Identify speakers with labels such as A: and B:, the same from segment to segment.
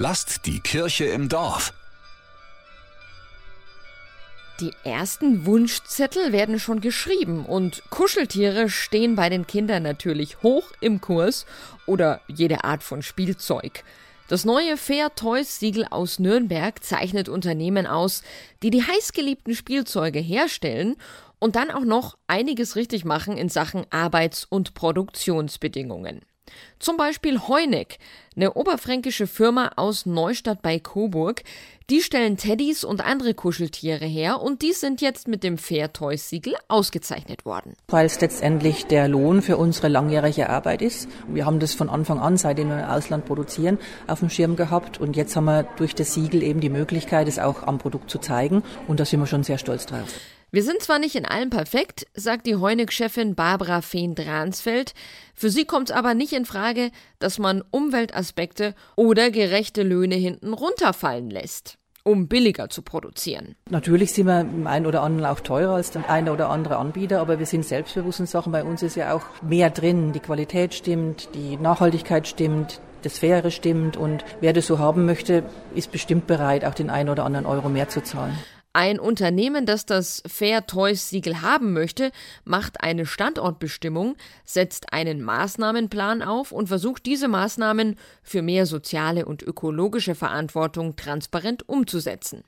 A: Lasst die Kirche im Dorf.
B: Die ersten Wunschzettel werden schon geschrieben und Kuscheltiere stehen bei den Kindern natürlich hoch im Kurs oder jede Art von Spielzeug. Das neue Fair Toys Siegel aus Nürnberg zeichnet Unternehmen aus, die die heißgeliebten Spielzeuge herstellen und dann auch noch einiges richtig machen in Sachen Arbeits- und Produktionsbedingungen. Zum Beispiel Heuneck, eine oberfränkische Firma aus Neustadt bei Coburg. Die stellen Teddys und andere Kuscheltiere her und die sind jetzt mit dem Fair Toys Siegel ausgezeichnet worden.
C: Weil es letztendlich der Lohn für unsere langjährige Arbeit ist. Wir haben das von Anfang an, seitdem wir im Ausland produzieren, auf dem Schirm gehabt und jetzt haben wir durch das Siegel eben die Möglichkeit, es auch am Produkt zu zeigen und da sind wir schon sehr stolz drauf.
B: Wir sind zwar nicht in allem perfekt, sagt die Heunig-Chefin Barbara Fehn-Dransfeld. Für sie kommt aber nicht in Frage, dass man Umweltaspekte oder gerechte Löhne hinten runterfallen lässt um billiger zu produzieren.
C: Natürlich sind wir im einen oder anderen auch teurer als der eine oder andere Anbieter, aber wir sind selbstbewusst in Sachen. Bei uns ist ja auch mehr drin. Die Qualität stimmt, die Nachhaltigkeit stimmt, das Faire stimmt und wer das so haben möchte, ist bestimmt bereit, auch den einen oder anderen Euro mehr zu zahlen.
B: Ein Unternehmen, das das Fair Toys Siegel haben möchte, macht eine Standortbestimmung, setzt einen Maßnahmenplan auf und versucht diese Maßnahmen für mehr soziale und ökologische Verantwortung transparent umzusetzen.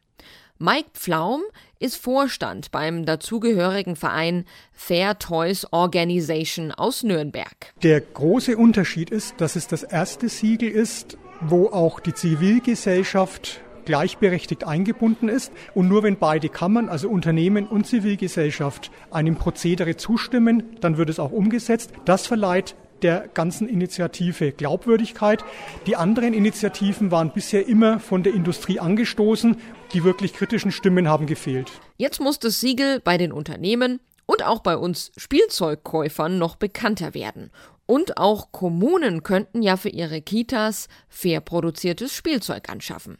B: Mike Pflaum ist Vorstand beim dazugehörigen Verein Fair Toys Organization aus Nürnberg.
D: Der große Unterschied ist, dass es das erste Siegel ist, wo auch die Zivilgesellschaft gleichberechtigt eingebunden ist. Und nur wenn beide Kammern, also Unternehmen und Zivilgesellschaft, einem Prozedere zustimmen, dann wird es auch umgesetzt. Das verleiht der ganzen Initiative Glaubwürdigkeit. Die anderen Initiativen waren bisher immer von der Industrie angestoßen. Die wirklich kritischen Stimmen haben gefehlt.
B: Jetzt muss das Siegel bei den Unternehmen und auch bei uns Spielzeugkäufern noch bekannter werden. Und auch Kommunen könnten ja für ihre Kitas fair produziertes Spielzeug anschaffen.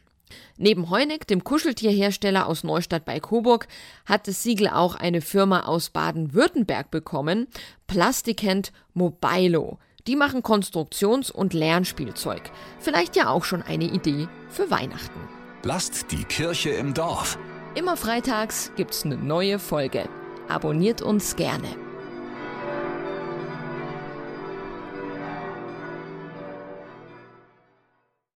B: Neben Heuneck, dem Kuscheltierhersteller aus Neustadt bei Coburg, hat das Siegel auch eine Firma aus Baden-Württemberg bekommen, Plastikent Mobilo. Die machen Konstruktions- und Lernspielzeug. Vielleicht ja auch schon eine Idee für Weihnachten.
A: Lasst die Kirche im Dorf.
B: Immer freitags gibt's eine neue Folge. Abonniert uns gerne.